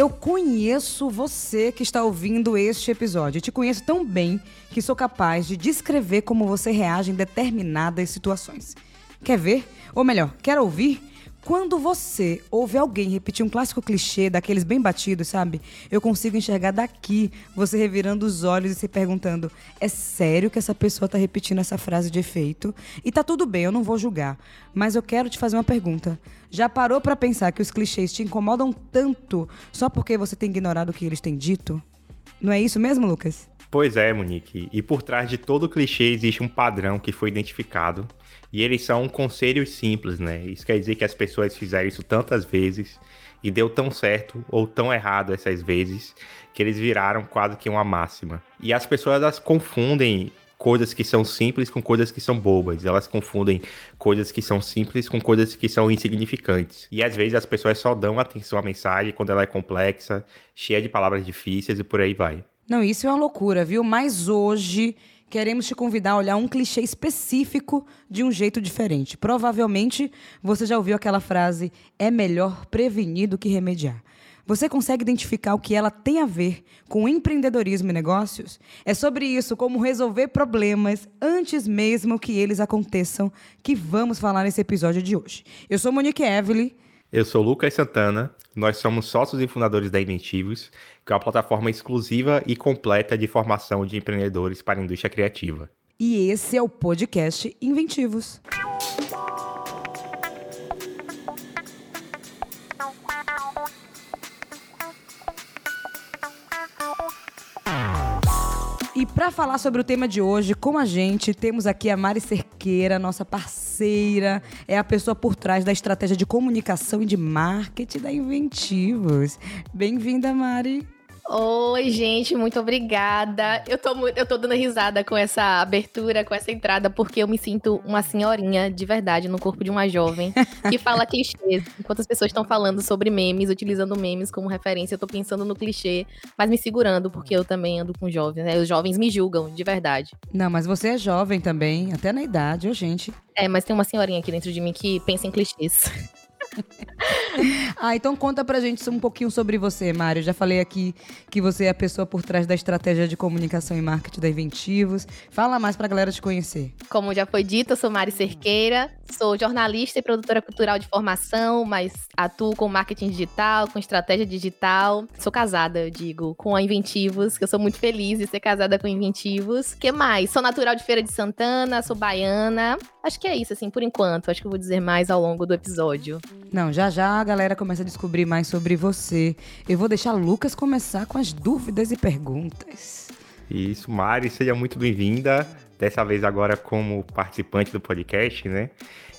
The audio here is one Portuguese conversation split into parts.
Eu conheço você que está ouvindo este episódio. Eu te conheço tão bem que sou capaz de descrever como você reage em determinadas situações. Quer ver? Ou melhor, quer ouvir? Quando você ouve alguém repetir um clássico clichê daqueles bem batidos, sabe? Eu consigo enxergar daqui você revirando os olhos e se perguntando: é sério que essa pessoa tá repetindo essa frase de efeito? E tá tudo bem, eu não vou julgar. Mas eu quero te fazer uma pergunta. Já parou para pensar que os clichês te incomodam tanto só porque você tem ignorado o que eles têm dito? Não é isso mesmo, Lucas? Pois é, Monique. E por trás de todo clichê existe um padrão que foi identificado e eles são conselhos simples, né? Isso quer dizer que as pessoas fizeram isso tantas vezes e deu tão certo ou tão errado essas vezes que eles viraram quase que uma máxima. E as pessoas elas confundem coisas que são simples com coisas que são bobas. Elas confundem coisas que são simples com coisas que são insignificantes. E às vezes as pessoas só dão atenção à mensagem quando ela é complexa, cheia de palavras difíceis e por aí vai. Não, isso é uma loucura, viu? Mas hoje queremos te convidar a olhar um clichê específico de um jeito diferente. Provavelmente você já ouviu aquela frase: é melhor prevenir do que remediar. Você consegue identificar o que ela tem a ver com empreendedorismo e negócios? É sobre isso, como resolver problemas antes mesmo que eles aconteçam, que vamos falar nesse episódio de hoje. Eu sou Monique Evelyn. Eu sou Lucas Santana. Nós somos sócios e fundadores da Inventivos, que é uma plataforma exclusiva e completa de formação de empreendedores para a indústria criativa. E esse é o podcast Inventivos. E para falar sobre o tema de hoje, com a gente, temos aqui a Mari Cerqueira, nossa parceira, é a pessoa por trás da estratégia de comunicação e de marketing da Inventivos. Bem-vinda, Mari. Oi, gente, muito obrigada. Eu tô, eu tô dando risada com essa abertura, com essa entrada, porque eu me sinto uma senhorinha de verdade no corpo de uma jovem que fala clichês. Enquanto as pessoas estão falando sobre memes, utilizando memes como referência, eu tô pensando no clichê, mas me segurando, porque eu também ando com jovens, né? Os jovens me julgam, de verdade. Não, mas você é jovem também, até na idade, ô gente. É, mas tem uma senhorinha aqui dentro de mim que pensa em clichês. ah, então conta pra gente um pouquinho sobre você, Mário. Já falei aqui que você é a pessoa por trás da estratégia de comunicação e marketing da Inventivos. Fala mais pra galera te conhecer. Como já foi dito, eu sou Mari Cerqueira, sou jornalista e produtora cultural de formação, mas atuo com marketing digital, com estratégia digital. Sou casada, eu digo, com a Inventivos, que eu sou muito feliz de ser casada com Inventivos. que mais? Sou natural de Feira de Santana, sou baiana. Acho que é isso, assim, por enquanto. Acho que eu vou dizer mais ao longo do episódio. Não, já já a galera começa a descobrir mais sobre você. Eu vou deixar Lucas começar com as dúvidas e perguntas. Isso, Mari, seja muito bem-vinda. Dessa vez agora como participante do podcast, né?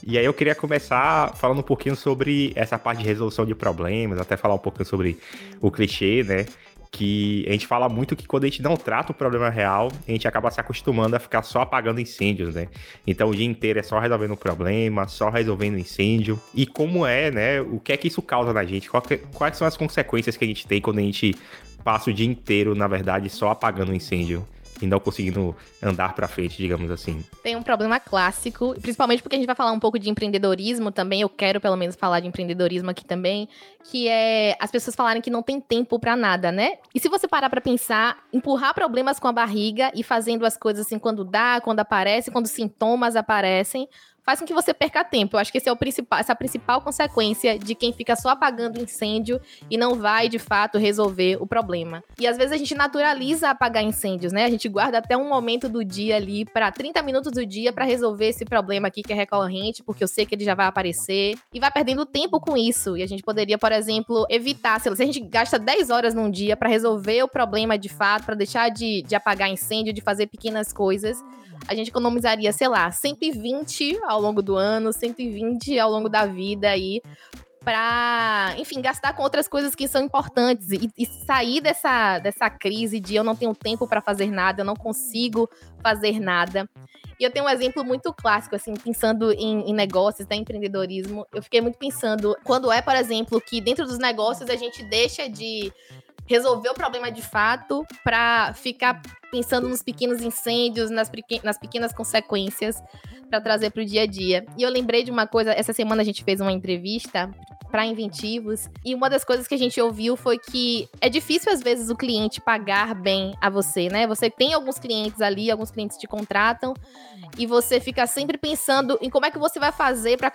E aí eu queria começar falando um pouquinho sobre essa parte de resolução de problemas, até falar um pouquinho sobre o clichê, né? Que a gente fala muito que quando a gente não trata o problema real, a gente acaba se acostumando a ficar só apagando incêndios, né? Então o dia inteiro é só resolvendo o problema, só resolvendo incêndio. E como é, né? O que é que isso causa na gente? Quais são as consequências que a gente tem quando a gente passa o dia inteiro, na verdade, só apagando o incêndio? E não conseguindo andar para frente, digamos assim. Tem um problema clássico, principalmente porque a gente vai falar um pouco de empreendedorismo também, eu quero pelo menos falar de empreendedorismo aqui também, que é as pessoas falarem que não tem tempo para nada, né? E se você parar para pensar, empurrar problemas com a barriga e fazendo as coisas assim quando dá, quando aparece, quando sintomas aparecem, faz com que você perca tempo. Eu acho que esse é o principal, essa é a principal consequência de quem fica só apagando incêndio e não vai, de fato, resolver o problema. E às vezes a gente naturaliza apagar incêndios, né? A gente guarda até um momento do dia ali, para 30 minutos do dia, para resolver esse problema aqui que é recorrente, porque eu sei que ele já vai aparecer. E vai perdendo tempo com isso. E a gente poderia, por exemplo, evitar, se a gente gasta 10 horas num dia para resolver o problema de fato, para deixar de, de apagar incêndio, de fazer pequenas coisas a gente economizaria, sei lá, 120 ao longo do ano, 120 ao longo da vida aí para, enfim, gastar com outras coisas que são importantes e, e, sair dessa, dessa crise de eu não tenho tempo para fazer nada, eu não consigo fazer nada. E eu tenho um exemplo muito clássico, assim, pensando em, em negócios, né, empreendedorismo. Eu fiquei muito pensando quando é, por exemplo, que dentro dos negócios a gente deixa de resolver o problema de fato para ficar pensando nos pequenos incêndios, nas, nas pequenas consequências para trazer para o dia a dia. E eu lembrei de uma coisa, essa semana a gente fez uma entrevista para inventivos. E uma das coisas que a gente ouviu foi que é difícil às vezes o cliente pagar bem a você, né? Você tem alguns clientes ali, alguns clientes te contratam e você fica sempre pensando em como é que você vai fazer para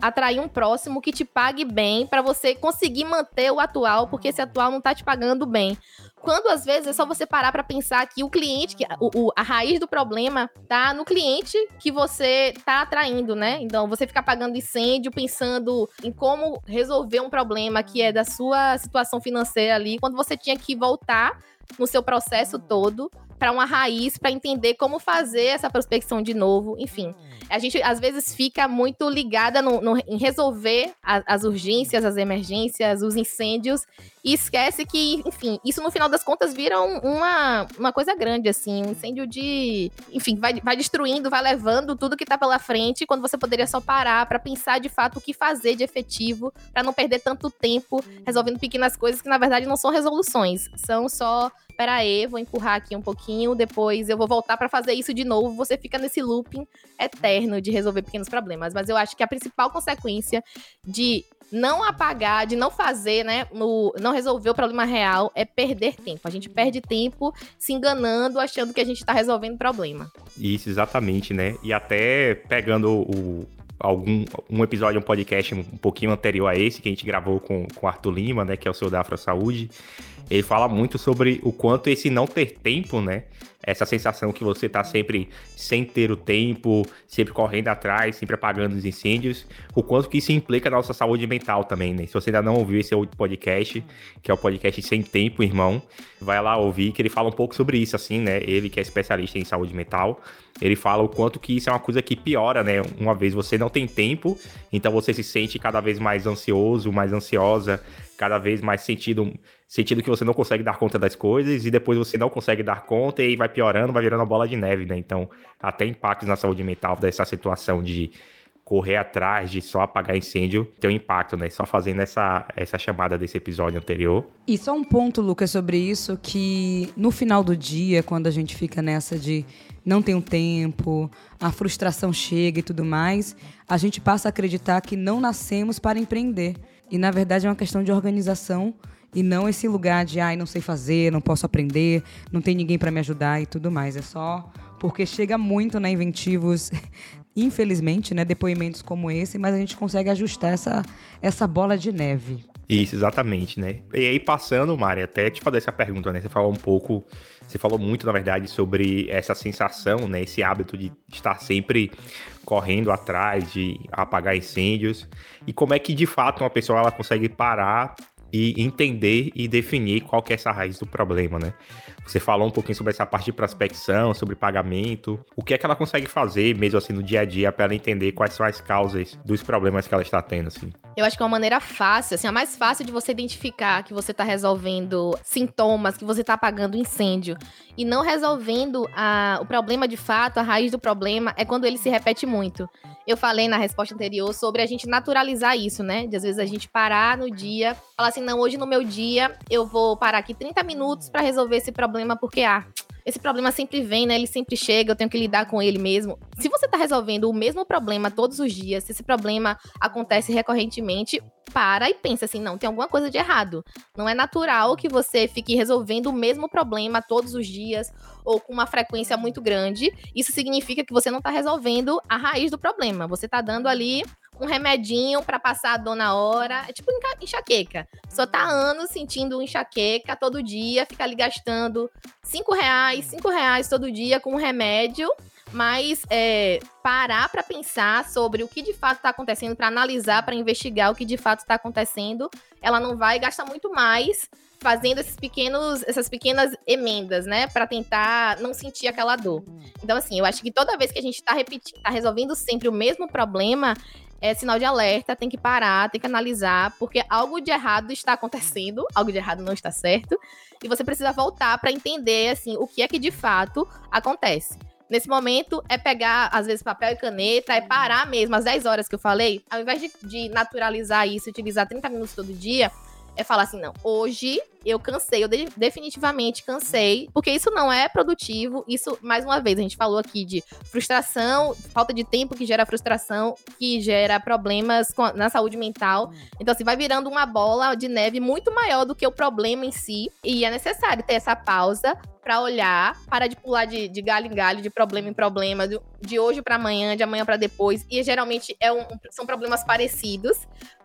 atrair um próximo que te pague bem para você conseguir manter o atual, porque esse atual não tá te pagando bem. Quando às vezes é só você parar para pensar que o cliente, que o, o, a raiz do problema tá no cliente que você tá atraindo, né? Então você fica pagando incêndio, pensando em como resolver um problema que é da sua situação financeira ali, quando você tinha que voltar no seu processo todo para uma raiz, para entender como fazer essa prospecção de novo, enfim. A gente às vezes fica muito ligada no, no, em resolver a, as urgências, as emergências, os incêndios, e esquece que, enfim, isso no final das contas vira um, uma, uma coisa grande, assim, um incêndio de. Enfim, vai, vai destruindo, vai levando tudo que tá pela frente, quando você poderia só parar para pensar de fato o que fazer de efetivo, para não perder tanto tempo resolvendo pequenas coisas que na verdade não são resoluções, são só pera aí, vou empurrar aqui um pouquinho, depois eu vou voltar para fazer isso de novo. Você fica nesse looping eterno de resolver pequenos problemas. Mas eu acho que a principal consequência de não apagar, de não fazer, né, no, não resolver o problema real é perder tempo. A gente perde tempo se enganando, achando que a gente está resolvendo o problema. Isso, exatamente, né? E até pegando o, algum um episódio, um podcast um pouquinho anterior a esse, que a gente gravou com, com o Arthur Lima, né, que é o seu da Afro Saúde, ele fala muito sobre o quanto esse não ter tempo, né? Essa sensação que você tá sempre sem ter o tempo, sempre correndo atrás, sempre apagando os incêndios, o quanto que isso implica na nossa saúde mental também, né? Se você ainda não ouviu esse outro podcast, que é o podcast Sem Tempo, irmão, vai lá ouvir, que ele fala um pouco sobre isso, assim, né? Ele que é especialista em saúde mental, ele fala o quanto que isso é uma coisa que piora, né? Uma vez você não tem tempo, então você se sente cada vez mais ansioso, mais ansiosa, cada vez mais sentido, sentido que você não consegue dar conta das coisas e depois você não consegue dar conta e vai piorando, vai virando uma bola de neve, né? Então, até impactos na saúde mental dessa situação de correr atrás de só apagar incêndio tem um impacto, né? Só fazendo essa, essa chamada desse episódio anterior. E só um ponto, Lucas, sobre isso, que no final do dia, quando a gente fica nessa de não tem um tempo, a frustração chega e tudo mais, a gente passa a acreditar que não nascemos para empreender. E na verdade é uma questão de organização e não esse lugar de ai, não sei fazer, não posso aprender, não tem ninguém para me ajudar e tudo mais. É só porque chega muito na né, Inventivos, infelizmente, né, depoimentos como esse, mas a gente consegue ajustar essa, essa bola de neve. Isso, exatamente, né? E aí, passando, Mari, até te fazer essa pergunta, né? Você falou um pouco, você falou muito, na verdade, sobre essa sensação, né? Esse hábito de estar sempre correndo atrás, de apagar incêndios. E como é que, de fato, uma pessoa ela consegue parar e entender e definir qual que é essa raiz do problema, né? Você falou um pouquinho sobre essa parte de prospecção, sobre pagamento. O que é que ela consegue fazer, mesmo assim, no dia a dia, para ela entender quais são as causas dos problemas que ela está tendo, assim? Eu acho que é uma maneira fácil, assim, a mais fácil de você identificar que você está resolvendo sintomas, que você está apagando incêndio e não resolvendo a, o problema de fato, a raiz do problema, é quando ele se repete muito. Eu falei na resposta anterior sobre a gente naturalizar isso, né? De às vezes a gente parar no dia, falar assim, não, hoje no meu dia eu vou parar aqui 30 minutos para resolver esse problema problema porque, ah, esse problema sempre vem, né? Ele sempre chega, eu tenho que lidar com ele mesmo. Se você tá resolvendo o mesmo problema todos os dias, se esse problema acontece recorrentemente, para e pensa assim, não, tem alguma coisa de errado. Não é natural que você fique resolvendo o mesmo problema todos os dias ou com uma frequência muito grande. Isso significa que você não tá resolvendo a raiz do problema. Você tá dando ali um remedinho para passar a dor na hora. É tipo enxaqueca. Só tá anos sentindo enxaqueca todo dia, fica ali gastando cinco reais, cinco reais todo dia com um remédio. Mas é, parar para pensar sobre o que de fato está acontecendo, para analisar, para investigar o que de fato está acontecendo, ela não vai gastar muito mais fazendo esses pequenos, essas pequenas emendas, né, para tentar não sentir aquela dor. Então, assim, eu acho que toda vez que a gente está repetindo, tá resolvendo sempre o mesmo problema, é sinal de alerta, tem que parar, tem que analisar, porque algo de errado está acontecendo, algo de errado não está certo, e você precisa voltar para entender assim o que é que de fato acontece. Nesse momento, é pegar, às vezes, papel e caneta, é parar mesmo, às 10 horas que eu falei, ao invés de, de naturalizar isso, utilizar 30 minutos todo dia, é falar assim, não, hoje eu cansei, eu de definitivamente cansei, porque isso não é produtivo. Isso, mais uma vez, a gente falou aqui de frustração, falta de tempo que gera frustração, que gera problemas na saúde mental. Então, assim, vai virando uma bola de neve muito maior do que o problema em si. E é necessário ter essa pausa para olhar, para de pular de, de, galho em galho, de problema em problema, de, de hoje para amanhã, de amanhã para depois. E geralmente é um, são problemas parecidos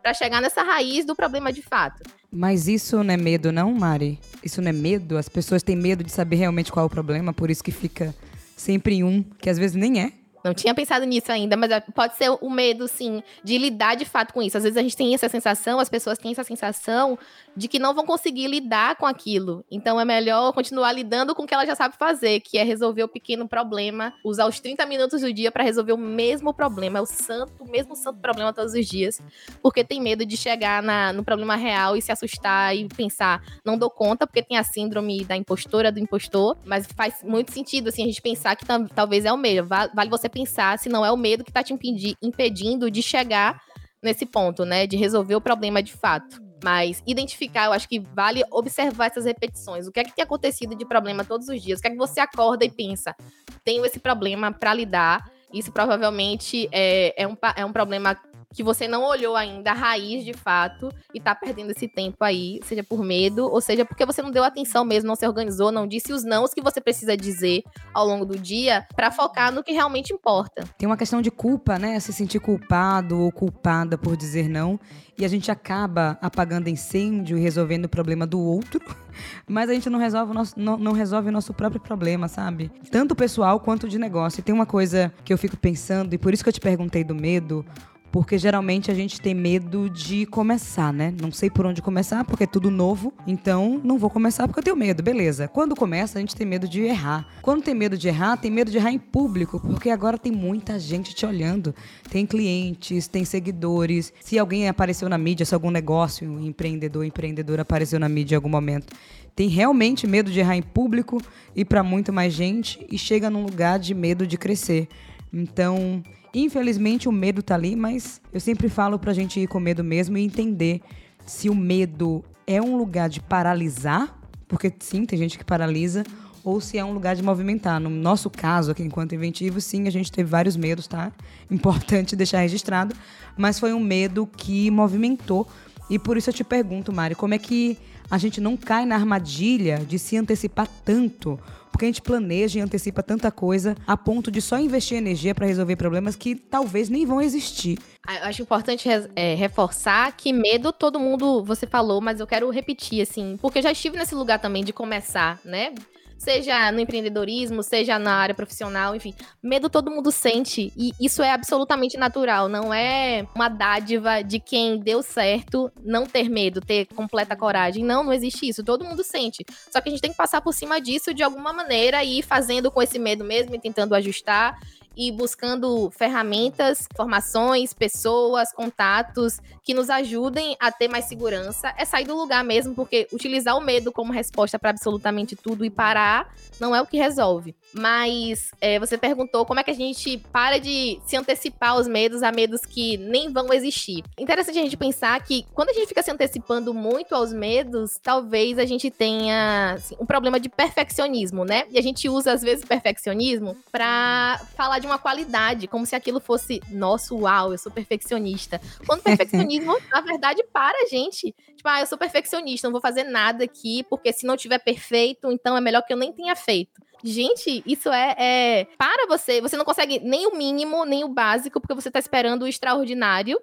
para chegar nessa raiz do problema de fato. Mas isso não é medo, não, Mari? Isso não é medo? As pessoas têm medo de saber realmente qual é o problema, por isso que fica sempre em um, que às vezes nem é. Não tinha pensado nisso ainda, mas é, pode ser o medo, sim, de lidar de fato com isso. Às vezes a gente tem essa sensação, as pessoas têm essa sensação de que não vão conseguir lidar com aquilo. Então é melhor continuar lidando com o que ela já sabe fazer, que é resolver o pequeno problema, usar os 30 minutos do dia para resolver o mesmo problema, é o santo, o mesmo santo problema todos os dias, porque tem medo de chegar na, no problema real e se assustar e pensar, não dou conta, porque tem a síndrome da impostora, do impostor, mas faz muito sentido, assim, a gente pensar que talvez é o medo. Vale você pensar se não é o medo que tá te impedir, impedindo de chegar nesse ponto, né, de resolver o problema de fato. Mas identificar, eu acho que vale observar essas repetições. O que é que tem acontecido de problema todos os dias? O que é que você acorda e pensa? Tenho esse problema para lidar. Isso provavelmente é, é, um, é um problema que você não olhou ainda a raiz de fato e tá perdendo esse tempo aí, seja por medo, ou seja porque você não deu atenção mesmo, não se organizou, não disse os nãos que você precisa dizer ao longo do dia para focar no que realmente importa. Tem uma questão de culpa, né? Se sentir culpado ou culpada por dizer não. E a gente acaba apagando incêndio e resolvendo o problema do outro, mas a gente não resolve o nosso, não, não resolve o nosso próprio problema, sabe? Tanto pessoal quanto de negócio. E tem uma coisa que eu fico pensando, e por isso que eu te perguntei do medo, porque geralmente a gente tem medo de começar, né? Não sei por onde começar, porque é tudo novo. Então, não vou começar porque eu tenho medo, beleza. Quando começa, a gente tem medo de errar. Quando tem medo de errar, tem medo de errar em público, porque agora tem muita gente te olhando. Tem clientes, tem seguidores. Se alguém apareceu na mídia, se algum negócio, um empreendedor, empreendedora apareceu na mídia em algum momento, tem realmente medo de errar em público e para muito mais gente e chega num lugar de medo de crescer. Então, Infelizmente o medo tá ali, mas eu sempre falo pra gente ir com medo mesmo e entender se o medo é um lugar de paralisar, porque sim, tem gente que paralisa, ou se é um lugar de movimentar. No nosso caso, aqui enquanto inventivo, sim, a gente teve vários medos, tá? Importante deixar registrado, mas foi um medo que movimentou. E por isso eu te pergunto, Mari, como é que a gente não cai na armadilha de se antecipar tanto porque a gente planeja e antecipa tanta coisa a ponto de só investir energia para resolver problemas que talvez nem vão existir. Ah, eu acho importante é, reforçar que medo todo mundo, você falou, mas eu quero repetir, assim, porque eu já estive nesse lugar também de começar, né? Seja no empreendedorismo, seja na área profissional, enfim. Medo todo mundo sente e isso é absolutamente natural, não é uma dádiva de quem deu certo não ter medo, ter completa coragem. Não, não existe isso, todo mundo sente. Só que a gente tem que passar por cima disso de alguma maneira e ir fazendo com esse medo mesmo e tentando ajustar e buscando ferramentas, formações, pessoas, contatos que nos ajudem a ter mais segurança. É sair do lugar mesmo, porque utilizar o medo como resposta para absolutamente tudo e parar não é o que resolve. Mas é, você perguntou como é que a gente para de se antecipar aos medos a medos que nem vão existir. Interessante a gente pensar que quando a gente fica se antecipando muito aos medos, talvez a gente tenha assim, um problema de perfeccionismo, né? E a gente usa às vezes perfeccionismo para falar de uma qualidade, como se aquilo fosse, nosso, uau, eu sou perfeccionista. Quando perfeccionismo, na verdade, para a gente. Tipo, ah, eu sou perfeccionista, não vou fazer nada aqui, porque se não tiver perfeito, então é melhor que eu nem tenha feito. Gente, isso é, é, Para você, você não consegue nem o mínimo, nem o básico, porque você tá esperando o extraordinário.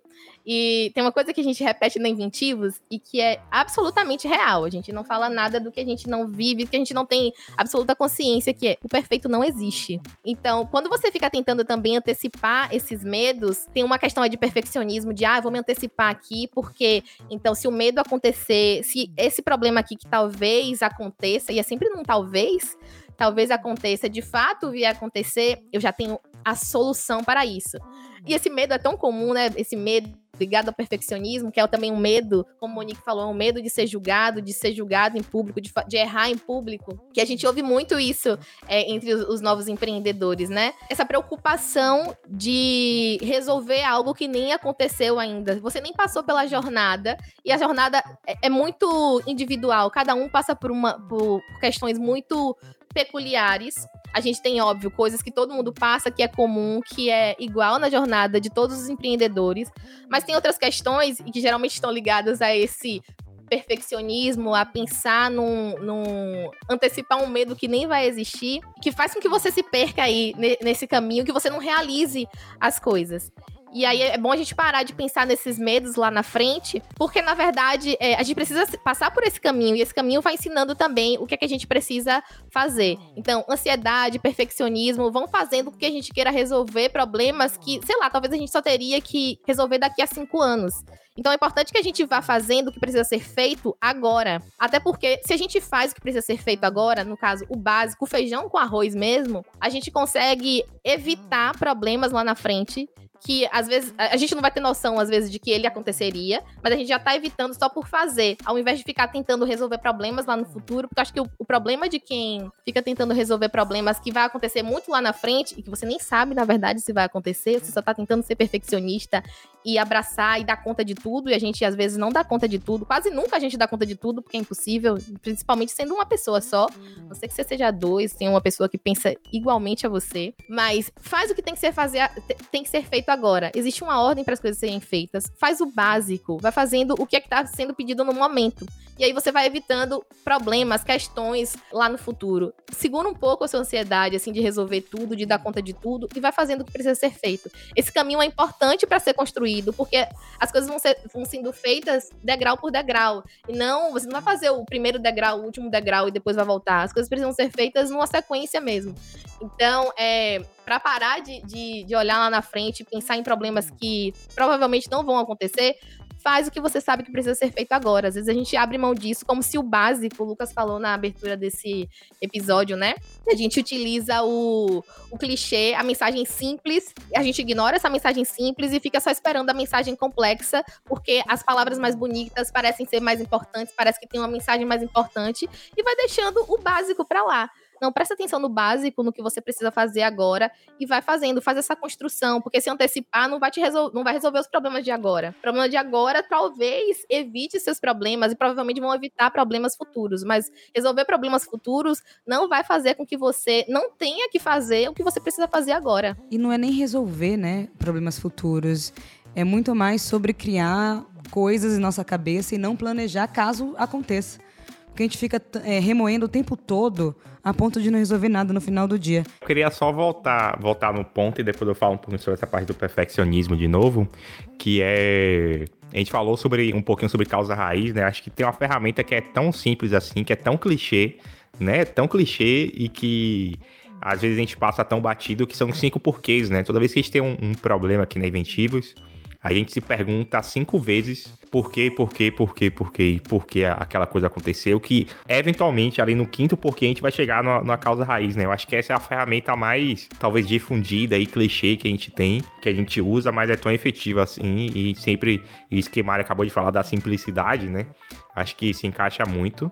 E tem uma coisa que a gente repete na Inventivos e que é absolutamente real. A gente não fala nada do que a gente não vive, que a gente não tem absoluta consciência, que é o perfeito não existe. Então, quando você fica tentando também antecipar esses medos, tem uma questão de perfeccionismo, de ah, vou me antecipar aqui, porque então, se o medo acontecer, se esse problema aqui que talvez aconteça, e é sempre um talvez, talvez aconteça, de fato vier acontecer, eu já tenho a solução para isso. E esse medo é tão comum, né? Esse medo ligado ao perfeccionismo, que é também um medo, como o Monique falou, um medo de ser julgado, de ser julgado em público, de, de errar em público, que a gente ouve muito isso é, entre os, os novos empreendedores, né? Essa preocupação de resolver algo que nem aconteceu ainda. Você nem passou pela jornada, e a jornada é, é muito individual, cada um passa por, uma, por questões muito peculiares. A gente tem, óbvio, coisas que todo mundo passa, que é comum, que é igual na jornada de todos os empreendedores, mas tem outras questões que geralmente estão ligadas a esse perfeccionismo, a pensar num, num, antecipar um medo que nem vai existir, que faz com que você se perca aí nesse caminho, que você não realize as coisas. E aí é bom a gente parar de pensar nesses medos lá na frente, porque na verdade é, a gente precisa passar por esse caminho e esse caminho vai ensinando também o que é que a gente precisa fazer. Então, ansiedade, perfeccionismo vão fazendo com que a gente queira resolver problemas que, sei lá, talvez a gente só teria que resolver daqui a cinco anos. Então é importante que a gente vá fazendo o que precisa ser feito agora. Até porque se a gente faz o que precisa ser feito agora, no caso, o básico, o feijão com arroz mesmo, a gente consegue evitar problemas lá na frente que às vezes a gente não vai ter noção às vezes de que ele aconteceria, mas a gente já tá evitando só por fazer, ao invés de ficar tentando resolver problemas lá no futuro, porque eu acho que o, o, problema de quem fica tentando resolver problemas que vai acontecer muito lá na frente e que você nem sabe na verdade se vai acontecer, você só tá tentando ser perfeccionista e abraçar e dar conta de tudo, e a gente às vezes não dá conta de tudo, quase nunca a gente dá conta de tudo, porque é impossível, principalmente sendo uma pessoa só, não sei que você seja dois, tem uma pessoa que pensa igualmente a você, mas faz o que tem que ser fazer, tem que ser feito feito agora. Existe uma ordem para as coisas serem feitas. Faz o básico, vai fazendo o que é que está sendo pedido no momento. E aí você vai evitando problemas, questões lá no futuro. Segura um pouco a sua ansiedade, assim, de resolver tudo, de dar conta de tudo, e vai fazendo o que precisa ser feito. Esse caminho é importante para ser construído, porque as coisas vão, ser, vão sendo feitas degrau por degrau. E não, você não vai fazer o primeiro degrau, o último degrau e depois vai voltar. As coisas precisam ser feitas numa sequência mesmo. Então, é, para parar de, de, de olhar lá na frente pensar em problemas que provavelmente não vão acontecer, faz o que você sabe que precisa ser feito agora. Às vezes a gente abre mão disso como se o básico, o Lucas falou na abertura desse episódio, né? A gente utiliza o, o clichê, a mensagem simples, a gente ignora essa mensagem simples e fica só esperando a mensagem complexa, porque as palavras mais bonitas parecem ser mais importantes, parece que tem uma mensagem mais importante, e vai deixando o básico para lá. Não, presta atenção no básico, no que você precisa fazer agora e vai fazendo, faz essa construção, porque se antecipar não vai te não vai resolver os problemas de agora. O problema de agora talvez evite seus problemas e provavelmente vão evitar problemas futuros, mas resolver problemas futuros não vai fazer com que você não tenha que fazer o que você precisa fazer agora. E não é nem resolver, né, problemas futuros. É muito mais sobre criar coisas em nossa cabeça e não planejar caso aconteça. Porque a gente fica é, remoendo o tempo todo a ponto de não resolver nada no final do dia. Eu queria só voltar, voltar no ponto e depois eu falo um pouco sobre essa parte do perfeccionismo de novo, que é a gente falou sobre um pouquinho sobre causa raiz, né? Acho que tem uma ferramenta que é tão simples assim, que é tão clichê, né? Tão clichê e que às vezes a gente passa tão batido que são cinco porquês, né? Toda vez que a gente tem um, um problema aqui na Inventivos, a gente se pergunta cinco vezes por quê, por quê, por quê, por quê por que aquela coisa aconteceu, que eventualmente ali no quinto porquê a gente vai chegar numa, causa raiz, né? Eu acho que essa é a ferramenta mais, talvez, difundida e clichê que a gente tem, que a gente usa, mas é tão efetiva assim e sempre, isso que acabou de falar da simplicidade, né? Acho que se encaixa muito.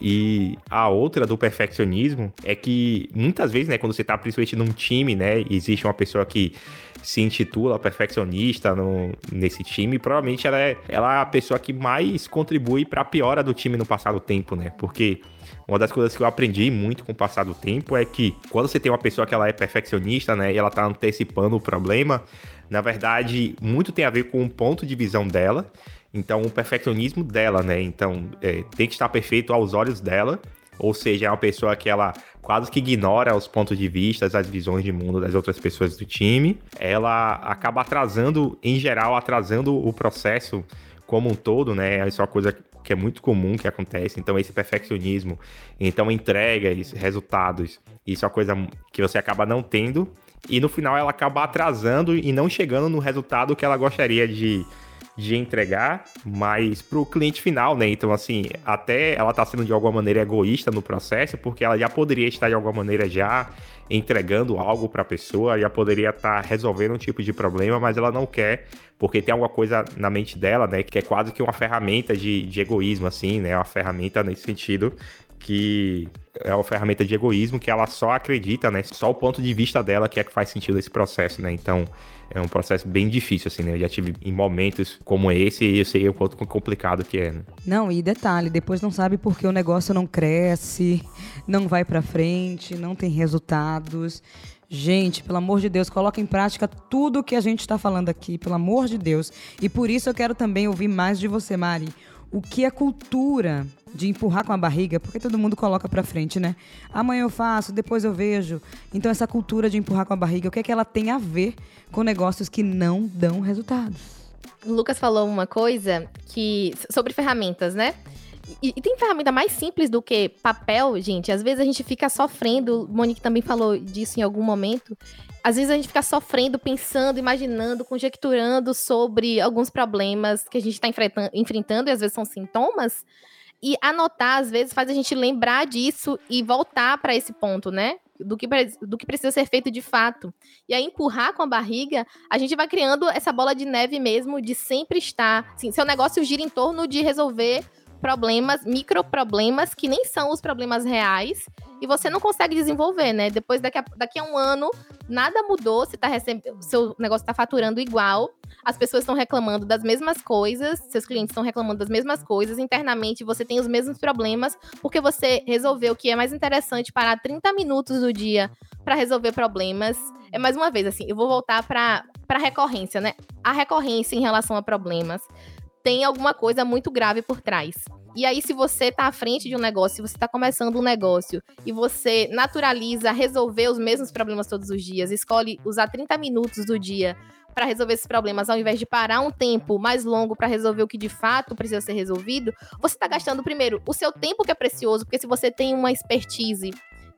E a outra do perfeccionismo é que muitas vezes, né, quando você tá principalmente num time, né, existe uma pessoa que se intitula perfeccionista no, nesse time, provavelmente ela é, ela é a pessoa que mais contribui para a piora do time no passado tempo, né? Porque uma das coisas que eu aprendi muito com o passar do tempo é que quando você tem uma pessoa que ela é perfeccionista, né, e ela tá antecipando o problema, na verdade, muito tem a ver com o ponto de visão dela. Então, o perfeccionismo dela, né? Então, é, tem que estar perfeito aos olhos dela. Ou seja, é uma pessoa que ela quase que ignora os pontos de vista, as visões de mundo das outras pessoas do time. Ela acaba atrasando, em geral, atrasando o processo como um todo, né? Isso é uma coisa que é muito comum que acontece. Então, esse perfeccionismo, então entregas, resultados, isso é uma coisa que você acaba não tendo. E no final ela acaba atrasando e não chegando no resultado que ela gostaria de, de entregar, mas para o cliente final, né? Então, assim, até ela está sendo de alguma maneira egoísta no processo, porque ela já poderia estar de alguma maneira já entregando algo para a pessoa, já poderia estar tá resolvendo um tipo de problema, mas ela não quer, porque tem alguma coisa na mente dela, né? Que é quase que uma ferramenta de, de egoísmo, assim, né? Uma ferramenta nesse sentido que é uma ferramenta de egoísmo que ela só acredita, né? Só o ponto de vista dela que é que faz sentido esse processo, né? Então, é um processo bem difícil, assim, né? Eu já tive em momentos como esse e eu sei o quanto complicado que é, né? Não, e detalhe, depois não sabe por que o negócio não cresce, não vai para frente, não tem resultados. Gente, pelo amor de Deus, coloca em prática tudo o que a gente está falando aqui, pelo amor de Deus. E por isso eu quero também ouvir mais de você, Mari. O que é cultura? De empurrar com a barriga, porque todo mundo coloca para frente, né? Amanhã eu faço, depois eu vejo. Então essa cultura de empurrar com a barriga, o que é que ela tem a ver com negócios que não dão resultados? O Lucas falou uma coisa que sobre ferramentas, né? E, e, tem ferramenta mais simples do que papel, gente. Às vezes a gente fica sofrendo. Monique também falou disso em algum momento. Às vezes a gente fica sofrendo, pensando, imaginando, conjecturando sobre alguns problemas que a gente está enfrentando, e às vezes são sintomas. E anotar, às vezes, faz a gente lembrar disso e voltar para esse ponto, né? Do que, do que precisa ser feito de fato. E aí, empurrar com a barriga, a gente vai criando essa bola de neve mesmo de sempre estar. Assim, seu negócio gira em torno de resolver problemas, microproblemas que nem são os problemas reais e você não consegue desenvolver, né? Depois daqui a, daqui a um ano, nada mudou, você tá recebendo, seu negócio está faturando igual, as pessoas estão reclamando das mesmas coisas, seus clientes estão reclamando das mesmas coisas, internamente você tem os mesmos problemas, porque você resolveu que é mais interessante parar 30 minutos do dia para resolver problemas. É mais uma vez assim, eu vou voltar para recorrência, né? A recorrência em relação a problemas tem alguma coisa muito grave por trás. E aí, se você está à frente de um negócio, se você está começando um negócio e você naturaliza resolver os mesmos problemas todos os dias, escolhe usar 30 minutos do dia para resolver esses problemas, ao invés de parar um tempo mais longo para resolver o que de fato precisa ser resolvido, você está gastando primeiro o seu tempo que é precioso, porque se você tem uma expertise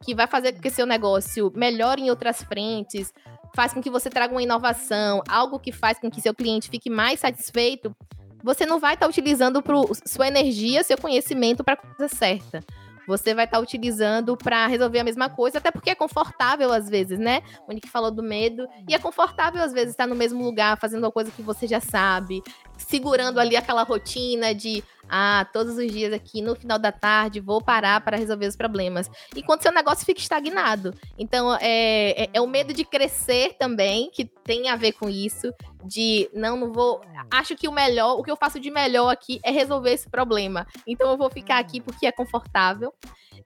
que vai fazer com que seu negócio melhore em outras frentes, faz com que você traga uma inovação, algo que faz com que seu cliente fique mais satisfeito, você não vai estar tá utilizando pro, sua energia, seu conhecimento para coisa certa. Você vai estar tá utilizando para resolver a mesma coisa, até porque é confortável às vezes, né? O Nick falou do medo. E é confortável às vezes estar no mesmo lugar, fazendo uma coisa que você já sabe, segurando ali aquela rotina de ah, todos os dias aqui no final da tarde vou parar para resolver os problemas. Enquanto seu negócio fica estagnado. Então, é, é, é, o medo de crescer também, que tem a ver com isso. De não, não vou. Acho que o melhor, o que eu faço de melhor aqui é resolver esse problema. Então eu vou ficar aqui porque é confortável.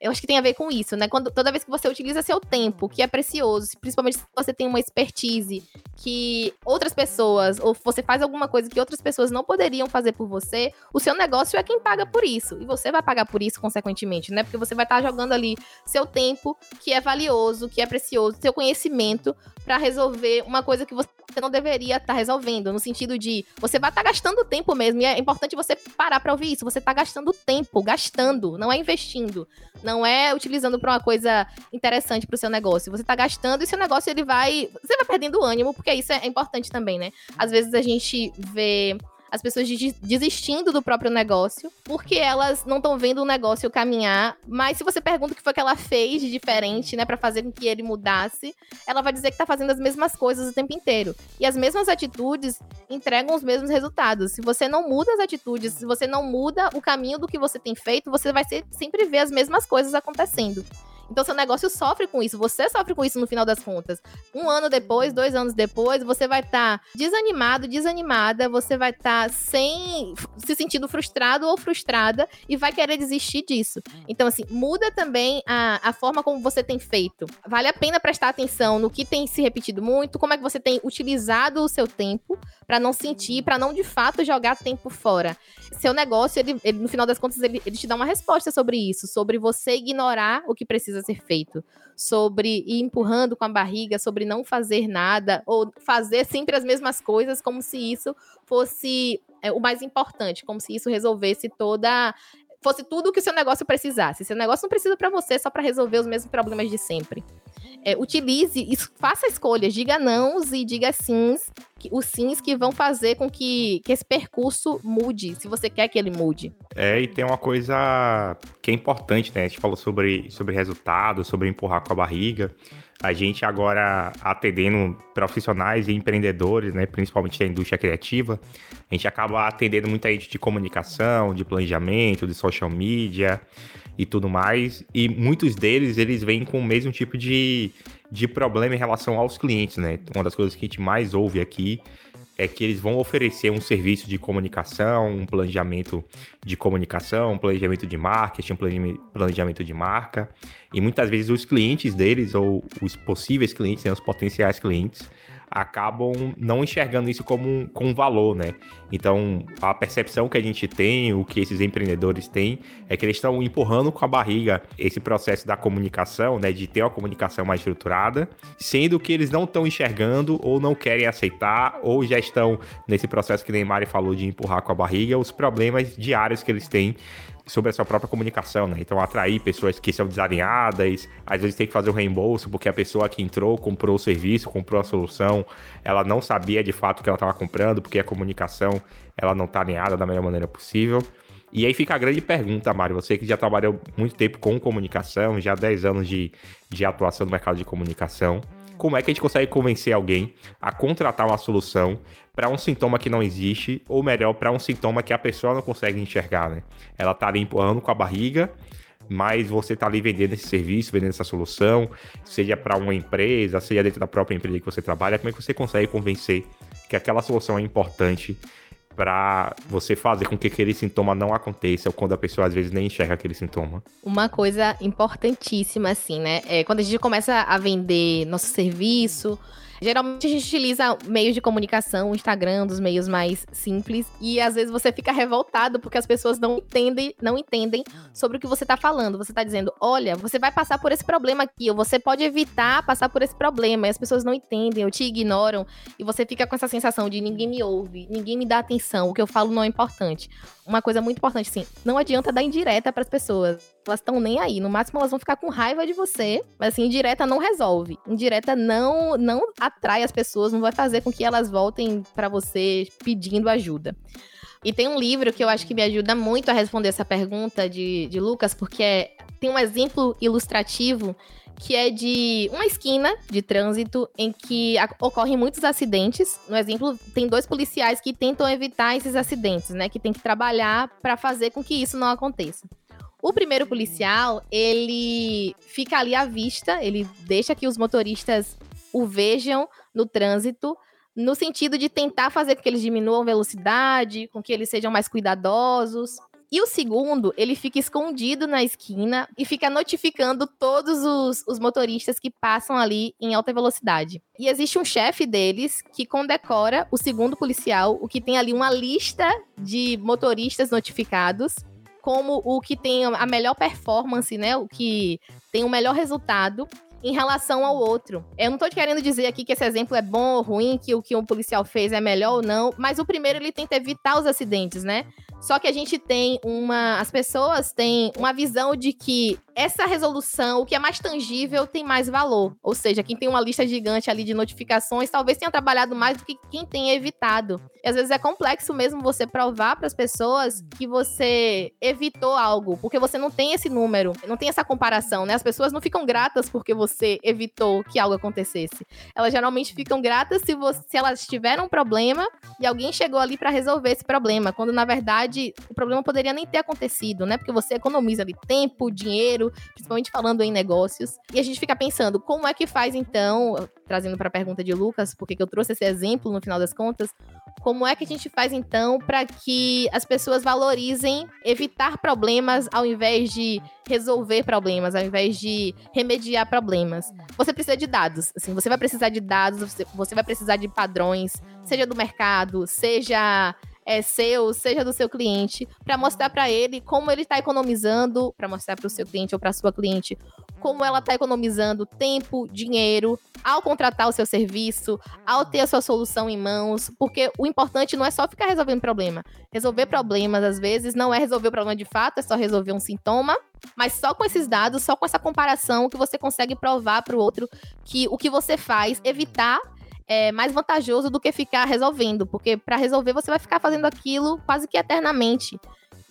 Eu acho que tem a ver com isso, né? Quando, toda vez que você utiliza seu tempo, que é precioso, principalmente se você tem uma expertise que outras pessoas, ou você faz alguma coisa que outras pessoas não poderiam fazer por você, o seu negócio é quem paga por isso. E você vai pagar por isso, consequentemente, né? Porque você vai estar jogando ali seu tempo, que é valioso, que é precioso, seu conhecimento, para resolver uma coisa que você não deveria estar resolvendo. No sentido de você vai estar gastando tempo mesmo. E é importante você parar para ouvir isso. Você está gastando tempo, gastando, não é investindo não é utilizando para uma coisa interessante para o seu negócio. Você está gastando e seu negócio ele vai, você vai perdendo ânimo, porque isso é importante também, né? Às vezes a gente vê as pessoas desistindo do próprio negócio, porque elas não estão vendo o negócio caminhar. Mas se você pergunta o que foi que ela fez de diferente, né, para fazer com que ele mudasse, ela vai dizer que tá fazendo as mesmas coisas o tempo inteiro. E as mesmas atitudes entregam os mesmos resultados. Se você não muda as atitudes, se você não muda o caminho do que você tem feito, você vai sempre ver as mesmas coisas acontecendo. Então seu negócio sofre com isso, você sofre com isso no final das contas. Um ano depois, dois anos depois, você vai estar tá desanimado, desanimada, você vai estar tá sem se sentindo frustrado ou frustrada e vai querer desistir disso. Então, assim, muda também a, a forma como você tem feito. Vale a pena prestar atenção no que tem se repetido muito, como é que você tem utilizado o seu tempo para não sentir, para não de fato jogar tempo fora. Seu negócio, ele, ele no final das contas, ele, ele te dá uma resposta sobre isso, sobre você ignorar o que precisa ser feito, sobre ir empurrando com a barriga, sobre não fazer nada, ou fazer sempre as mesmas coisas, como se isso fosse é, o mais importante, como se isso resolvesse toda fosse tudo o que o seu negócio precisasse. Seu negócio não precisa para você só para resolver os mesmos problemas de sempre. É, utilize, faça escolhas, diga nãos e diga sims, os sims que vão fazer com que, que esse percurso mude, se você quer que ele mude. É, e tem uma coisa que é importante, né? A gente falou sobre, sobre resultado, sobre empurrar com a barriga. A gente agora atendendo profissionais e empreendedores, né, principalmente da indústria criativa, a gente acaba atendendo muita gente de comunicação, de planejamento, de social media e tudo mais. E muitos deles, eles vêm com o mesmo tipo de, de problema em relação aos clientes, né? Uma das coisas que a gente mais ouve aqui é que eles vão oferecer um serviço de comunicação, um planejamento de comunicação, um planejamento de marketing, um planejamento de marca. E muitas vezes os clientes deles, ou os possíveis clientes, né, os potenciais clientes, acabam não enxergando isso como um, com valor, né? Então, a percepção que a gente tem, o que esses empreendedores têm, é que eles estão empurrando com a barriga esse processo da comunicação, né? De ter uma comunicação mais estruturada, sendo que eles não estão enxergando ou não querem aceitar, ou já estão nesse processo que Neymar falou de empurrar com a barriga, os problemas diários que eles têm sobre a sua própria comunicação, né? Então, atrair pessoas que são desalinhadas, às vezes tem que fazer o reembolso porque a pessoa que entrou, comprou o serviço, comprou a solução, ela não sabia de fato o que ela estava comprando, porque a comunicação ela não está alinhada da melhor maneira possível. E aí fica a grande pergunta, Mário, você que já trabalhou muito tempo com comunicação, já 10 anos de, de atuação no mercado de comunicação, como é que a gente consegue convencer alguém a contratar uma solução para um sintoma que não existe, ou melhor, para um sintoma que a pessoa não consegue enxergar, né? Ela tá ali empurrando com a barriga, mas você tá ali vendendo esse serviço, vendendo essa solução, seja para uma empresa, seja dentro da própria empresa que você trabalha, como é que você consegue convencer que aquela solução é importante para você fazer com que aquele sintoma não aconteça, ou quando a pessoa às vezes nem enxerga aquele sintoma. Uma coisa importantíssima, assim, né? É quando a gente começa a vender nosso serviço, Geralmente a gente utiliza meios de comunicação, o Instagram, dos meios mais simples, e às vezes você fica revoltado porque as pessoas não entendem, não entendem sobre o que você tá falando. Você tá dizendo, olha, você vai passar por esse problema aqui, ou você pode evitar passar por esse problema, e as pessoas não entendem, ou te ignoram, e você fica com essa sensação de ninguém me ouve, ninguém me dá atenção, o que eu falo não é importante. Uma coisa muito importante, assim, não adianta dar indireta para as pessoas elas estão nem aí. No máximo, elas vão ficar com raiva de você. Mas assim, indireta não resolve. Indireta não, não atrai as pessoas, não vai fazer com que elas voltem para você pedindo ajuda. E tem um livro que eu acho que me ajuda muito a responder essa pergunta de, de Lucas, porque é, tem um exemplo ilustrativo que é de uma esquina de trânsito em que ocorrem muitos acidentes. No exemplo, tem dois policiais que tentam evitar esses acidentes, né? Que tem que trabalhar para fazer com que isso não aconteça. O primeiro policial, ele fica ali à vista, ele deixa que os motoristas o vejam no trânsito, no sentido de tentar fazer com que eles diminuam velocidade, com que eles sejam mais cuidadosos. E o segundo, ele fica escondido na esquina e fica notificando todos os, os, motoristas que passam ali em alta velocidade. E existe um chefe deles que condecora o segundo policial, o que tem ali uma lista de motoristas notificados como o que tem a melhor performance, né? O que tem o melhor resultado em relação ao outro. Eu não tô querendo dizer aqui que esse exemplo é bom ou ruim, que o que um policial fez é melhor ou não, mas o primeiro ele tenta evitar os acidentes, né? Só que a gente tem uma. As pessoas têm uma visão de que essa resolução, o que é mais tangível, tem mais valor. Ou seja, quem tem uma lista gigante ali de notificações, talvez tenha trabalhado mais do que quem tem evitado. E às vezes é complexo mesmo você provar para as pessoas que você evitou algo, porque você não tem esse número, não tem essa comparação, né? As pessoas não ficam gratas porque você evitou que algo acontecesse. Elas geralmente ficam gratas se, você, se elas tiveram um problema e alguém chegou ali para resolver esse problema, quando na verdade o problema poderia nem ter acontecido, né? Porque você economiza ali tempo, dinheiro, dinheiro, principalmente falando em negócios. E a gente fica pensando, como é que faz então, trazendo para a pergunta de Lucas, porque que eu trouxe esse exemplo no final das contas, como é que a gente faz então para que as pessoas valorizem evitar problemas ao invés de resolver problemas, ao invés de remediar problemas? Você precisa de dados, assim, você vai precisar de dados, você vai precisar de padrões, seja do mercado, seja é seu, seja do seu cliente, para mostrar para ele como ele está economizando, para mostrar para o seu cliente ou para sua cliente como ela está economizando tempo, dinheiro, ao contratar o seu serviço, ao ter a sua solução em mãos, porque o importante não é só ficar resolvendo problema. Resolver problemas, às vezes, não é resolver o problema de fato, é só resolver um sintoma, mas só com esses dados, só com essa comparação que você consegue provar para o outro que o que você faz, evitar é mais vantajoso do que ficar resolvendo, porque para resolver você vai ficar fazendo aquilo quase que eternamente.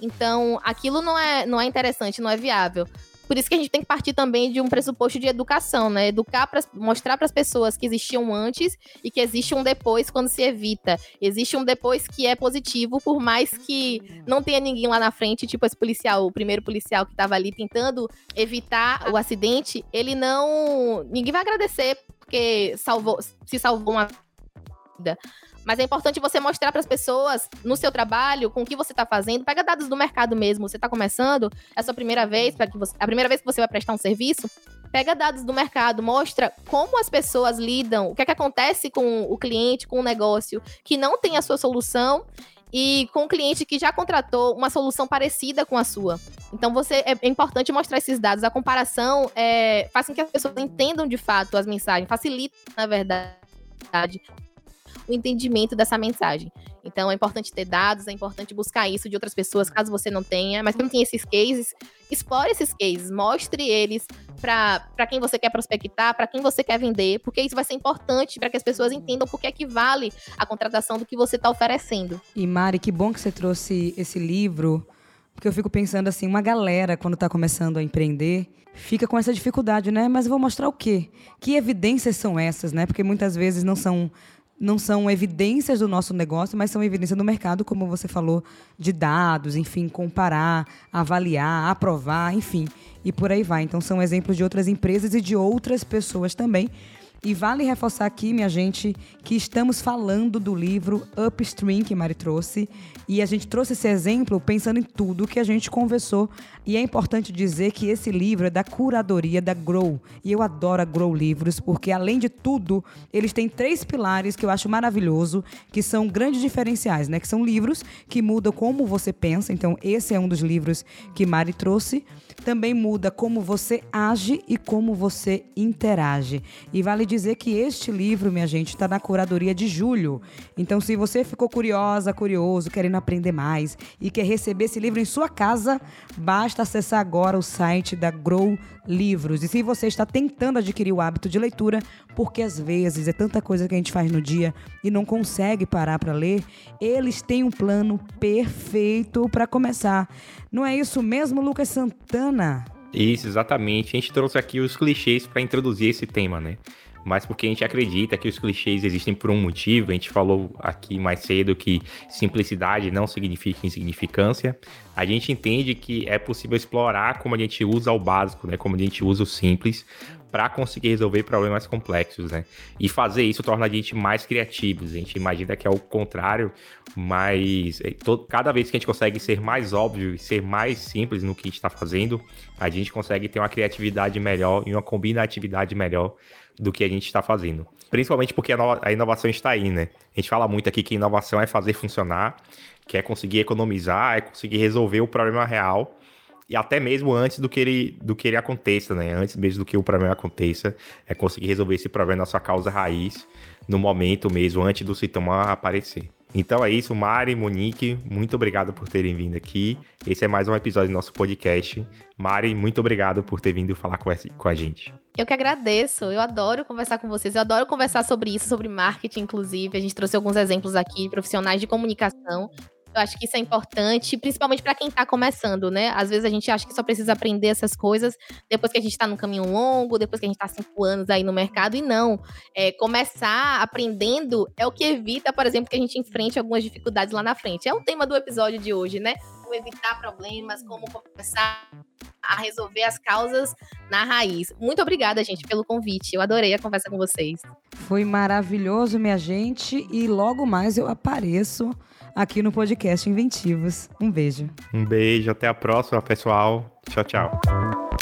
Então, aquilo não é, não é interessante, não é viável. Por isso que a gente tem que partir também de um pressuposto de educação, né? Educar para mostrar para as pessoas que existiam antes e que existe um depois quando se evita. Existe um depois que é positivo, por mais que não tenha ninguém lá na frente, tipo esse policial, o primeiro policial que estava ali tentando evitar o acidente, ele não, ninguém vai agradecer porque salvou, se salvou uma vida. Mas é importante você mostrar para as pessoas no seu trabalho, com o que você está fazendo. Pega dados do mercado mesmo. Você está começando, é a sua primeira vez, para que você, a primeira vez que você vai prestar um serviço. Pega dados do mercado, mostra como as pessoas lidam, o que é que acontece com o cliente, com o negócio que não tem a sua solução e com o cliente que já contratou uma solução parecida com a sua. Então você é, importante mostrar esses dados. A comparação é, faz com que as pessoas entendam de fato as mensagens, facilita, na verdade, o entendimento dessa mensagem. Então é importante ter dados, é importante buscar isso de outras pessoas, caso você não tenha. Mas quando tem esses cases, explore esses cases, mostre eles para quem você quer prospectar, para quem você quer vender, porque isso vai ser importante para que as pessoas entendam por que é que vale a contratação do que você está oferecendo. E Mari, que bom que você trouxe esse livro, porque eu fico pensando assim, uma galera quando está começando a empreender, fica com essa dificuldade, né? Mas eu vou mostrar o quê? Que evidências são essas, né? Porque muitas vezes não são não são evidências do nosso negócio, mas são evidências do mercado, como você falou, de dados, enfim, comparar, avaliar, aprovar, enfim, e por aí vai. Então são exemplos de outras empresas e de outras pessoas também e vale reforçar aqui, minha gente, que estamos falando do livro Upstream que Mari trouxe. E a gente trouxe esse exemplo pensando em tudo que a gente conversou. E é importante dizer que esse livro é da curadoria da Grow. E eu adoro a Grow Livros, porque além de tudo, eles têm três pilares que eu acho maravilhoso, que são grandes diferenciais, né? Que são livros que mudam como você pensa. Então, esse é um dos livros que Mari trouxe. Também muda como você age e como você interage. E vale dizer que este livro, minha gente, está na curadoria de julho. Então, se você ficou curiosa, curioso, querendo aprender mais e quer receber esse livro em sua casa, basta acessar agora o site da Grow Livros. E se você está tentando adquirir o hábito de leitura, porque às vezes é tanta coisa que a gente faz no dia e não consegue parar para ler, eles têm um plano perfeito para começar. Não é isso mesmo, Lucas Santana? Isso, exatamente. A gente trouxe aqui os clichês para introduzir esse tema, né? Mas porque a gente acredita que os clichês existem por um motivo. A gente falou aqui mais cedo que simplicidade não significa insignificância. A gente entende que é possível explorar como a gente usa o básico, né? Como a gente usa o simples para conseguir resolver problemas complexos, né? E fazer isso torna a gente mais criativos. A gente imagina que é o contrário, mas é, cada vez que a gente consegue ser mais óbvio e ser mais simples no que está fazendo, a gente consegue ter uma criatividade melhor e uma combinatividade melhor do que a gente está fazendo. Principalmente porque a inovação está aí, né? A gente fala muito aqui que inovação é fazer funcionar, que é conseguir economizar, é conseguir resolver o problema real e até mesmo antes do que ele, do que ele aconteça, né? Antes mesmo do que o problema aconteça, é conseguir resolver esse problema na sua causa raiz, no momento mesmo, antes do sintoma aparecer. Então é isso, Mari, Monique, muito obrigado por terem vindo aqui. Esse é mais um episódio do nosso podcast. Mari, muito obrigado por ter vindo falar com a gente. Eu que agradeço, eu adoro conversar com vocês, eu adoro conversar sobre isso, sobre marketing, inclusive. A gente trouxe alguns exemplos aqui, profissionais de comunicação. Eu acho que isso é importante, principalmente para quem está começando, né? Às vezes a gente acha que só precisa aprender essas coisas depois que a gente está num caminho longo, depois que a gente está cinco anos aí no mercado, e não. É, começar aprendendo é o que evita, por exemplo, que a gente enfrente algumas dificuldades lá na frente. É o tema do episódio de hoje, né? Como evitar problemas, como começar a resolver as causas na raiz. Muito obrigada, gente, pelo convite. Eu adorei a conversa com vocês. Foi maravilhoso, minha gente, e logo mais eu apareço aqui no podcast Inventivos. Um beijo. Um beijo, até a próxima, pessoal. Tchau, tchau.